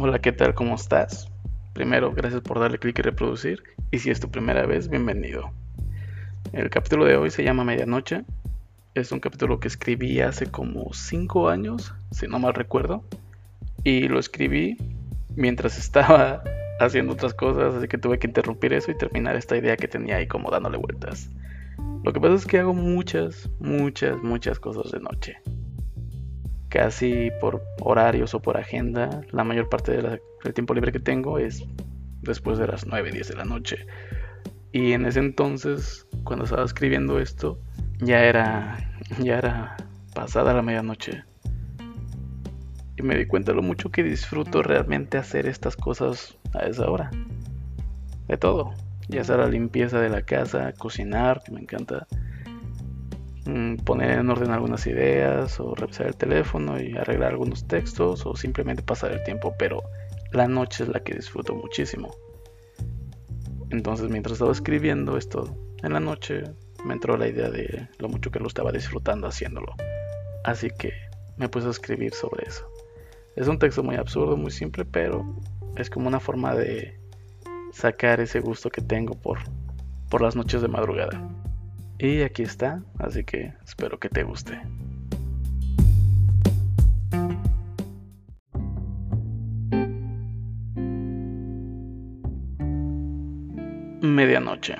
Hola, ¿qué tal? ¿Cómo estás? Primero, gracias por darle clic y reproducir. Y si es tu primera vez, bienvenido. El capítulo de hoy se llama Medianoche. Es un capítulo que escribí hace como 5 años, si no mal recuerdo. Y lo escribí mientras estaba haciendo otras cosas, así que tuve que interrumpir eso y terminar esta idea que tenía ahí como dándole vueltas. Lo que pasa es que hago muchas, muchas, muchas cosas de noche. Casi por horarios o por agenda, la mayor parte del tiempo libre que tengo es después de las 9, 10 de la noche. Y en ese entonces, cuando estaba escribiendo esto, ya era, ya era pasada la medianoche. Y me di cuenta lo mucho que disfruto realmente hacer estas cosas a esa hora. De todo. Ya sea la limpieza de la casa, cocinar, que me encanta. Mm, poner en orden algunas ideas o revisar el teléfono y arreglar algunos textos o simplemente pasar el tiempo. Pero la noche es la que disfruto muchísimo. Entonces mientras estaba escribiendo esto en la noche, me entró la idea de lo mucho que lo estaba disfrutando haciéndolo. Así que me puse a escribir sobre eso. Es un texto muy absurdo, muy simple, pero es como una forma de sacar ese gusto que tengo por, por las noches de madrugada. Y aquí está, así que espero que te guste. Medianoche.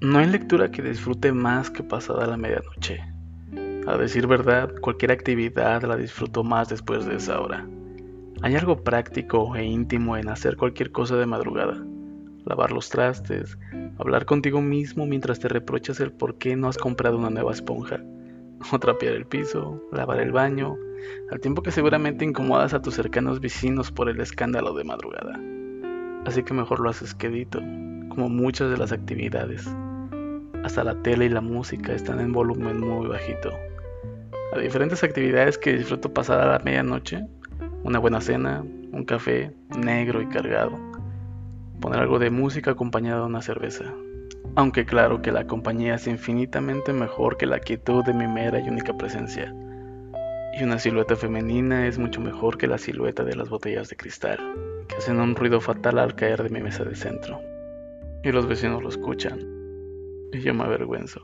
No hay lectura que disfrute más que pasada la medianoche. A decir verdad, cualquier actividad la disfruto más después de esa hora. Hay algo práctico e íntimo en hacer cualquier cosa de madrugada. Lavar los trastes, hablar contigo mismo mientras te reprochas el por qué no has comprado una nueva esponja, o trapear el piso, lavar el baño, al tiempo que seguramente incomodas a tus cercanos vecinos por el escándalo de madrugada así que mejor lo haces quedito, como muchas de las actividades. Hasta la tele y la música están en volumen muy bajito. A diferentes actividades que disfruto pasada la medianoche, una buena cena, un café negro y cargado, poner algo de música acompañada de una cerveza. Aunque claro que la compañía es infinitamente mejor que la quietud de mi mera y única presencia. Y una silueta femenina es mucho mejor que la silueta de las botellas de cristal que hacen un ruido fatal al caer de mi mesa de centro. Y los vecinos lo escuchan. Y yo me avergüenzo.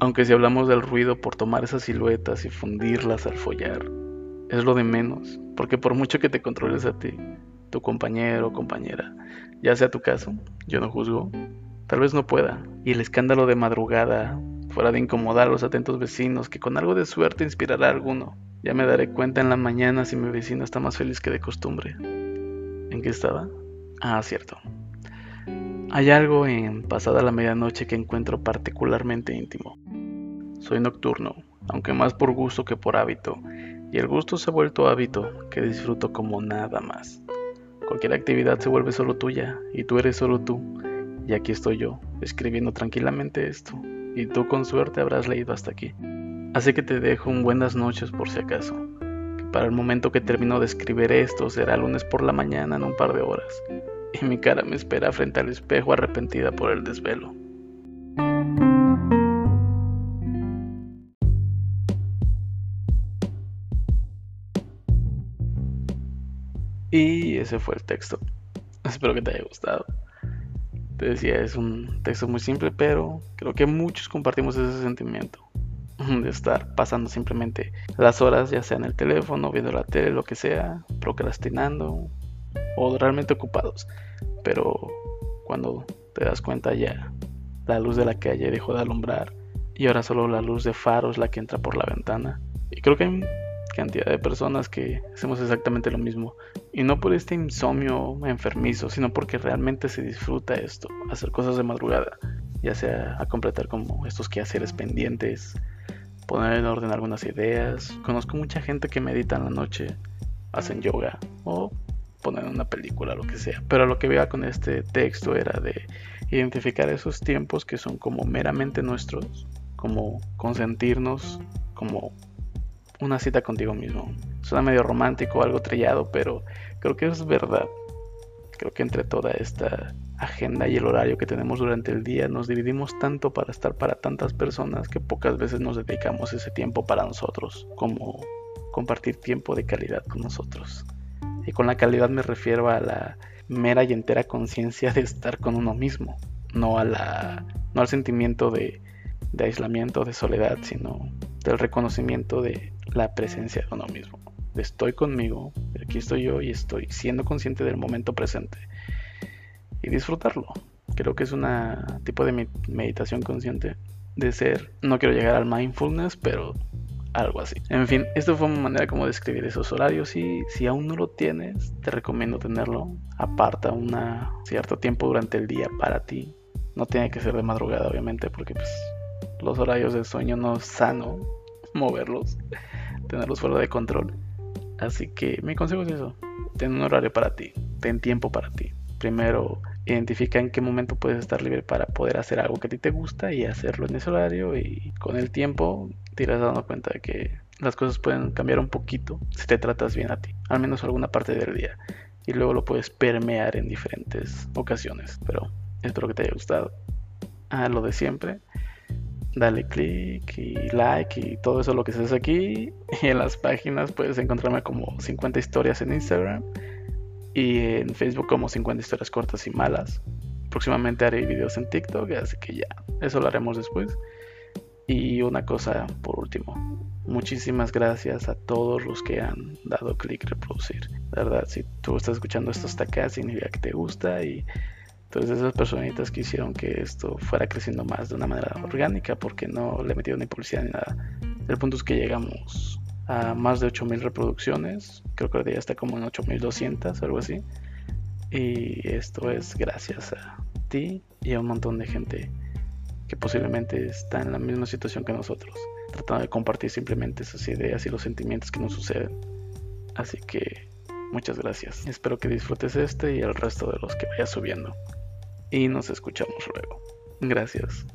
Aunque si hablamos del ruido por tomar esas siluetas y fundirlas al follar, es lo de menos, porque por mucho que te controles a ti, tu compañero o compañera, ya sea tu caso, yo no juzgo, tal vez no pueda, y el escándalo de madrugada, fuera de incomodar a los atentos vecinos, que con algo de suerte inspirará a alguno, ya me daré cuenta en la mañana si mi vecino está más feliz que de costumbre. ¿En qué estaba? Ah, cierto. Hay algo en pasada la medianoche que encuentro particularmente íntimo. Soy nocturno, aunque más por gusto que por hábito, y el gusto se ha vuelto hábito que disfruto como nada más. Cualquier actividad se vuelve solo tuya, y tú eres solo tú, y aquí estoy yo, escribiendo tranquilamente esto, y tú con suerte habrás leído hasta aquí. Así que te dejo un buenas noches por si acaso. Para el momento que termino de escribir esto será lunes por la mañana en un par de horas, y mi cara me espera frente al espejo arrepentida por el desvelo. Ese fue el texto. Espero que te haya gustado. Te decía, es un texto muy simple, pero creo que muchos compartimos ese sentimiento de estar pasando simplemente las horas, ya sea en el teléfono, viendo la tele, lo que sea, procrastinando o realmente ocupados. Pero cuando te das cuenta ya la luz de la calle dejó de alumbrar y ahora solo la luz de faro es la que entra por la ventana. Y creo que hay cantidad de personas que hacemos exactamente lo mismo. Y no por este insomnio enfermizo, sino porque realmente se disfruta esto, hacer cosas de madrugada, ya sea a completar como estos quehaceres pendientes, poner en orden algunas ideas. Conozco mucha gente que medita en la noche, hacen yoga o ponen una película, lo que sea. Pero lo que veía con este texto era de identificar esos tiempos que son como meramente nuestros, como consentirnos, como una cita contigo mismo. Suena medio romántico, algo trillado, pero creo que es verdad. Creo que entre toda esta agenda y el horario que tenemos durante el día, nos dividimos tanto para estar para tantas personas que pocas veces nos dedicamos ese tiempo para nosotros, como compartir tiempo de calidad con nosotros. Y con la calidad me refiero a la mera y entera conciencia de estar con uno mismo, no, a la, no al sentimiento de, de aislamiento, de soledad, sino del reconocimiento de la presencia de uno mismo. Estoy conmigo, aquí estoy yo y estoy siendo consciente del momento presente y disfrutarlo. Creo que es un tipo de meditación consciente de ser, no quiero llegar al mindfulness, pero algo así. En fin, esto fue una manera como de describir esos horarios y si aún no lo tienes, te recomiendo tenerlo. Aparta un cierto tiempo durante el día para ti. No tiene que ser de madrugada, obviamente, porque pues, los horarios de sueño no es sano moverlos, tenerlos fuera de control. Así que mi consejo es eso, ten un horario para ti, ten tiempo para ti. Primero identifica en qué momento puedes estar libre para poder hacer algo que a ti te gusta y hacerlo en ese horario y con el tiempo te irás dando cuenta de que las cosas pueden cambiar un poquito si te tratas bien a ti, al menos alguna parte del día y luego lo puedes permear en diferentes ocasiones, pero espero que te haya gustado. Ah, lo de siempre. Dale click y like y todo eso lo que haces aquí. Y en las páginas puedes encontrarme como 50 historias en Instagram y en Facebook como 50 historias cortas y malas. Próximamente haré videos en TikTok, así que ya, eso lo haremos después. Y una cosa por último, muchísimas gracias a todos los que han dado clic reproducir. De verdad, si tú estás escuchando esto hasta acá, significa que te gusta y entonces esas personitas que hicieron que esto fuera creciendo más de una manera orgánica porque no le metieron ni publicidad ni nada. El punto es que llegamos a más de 8000 reproducciones. Creo que ya está como en 8200, algo así. Y esto es gracias a ti y a un montón de gente que posiblemente está en la misma situación que nosotros, tratando de compartir simplemente esas ideas y los sentimientos que nos suceden. Así que muchas gracias. Espero que disfrutes este y el resto de los que vaya subiendo. Y nos escuchamos luego. Gracias.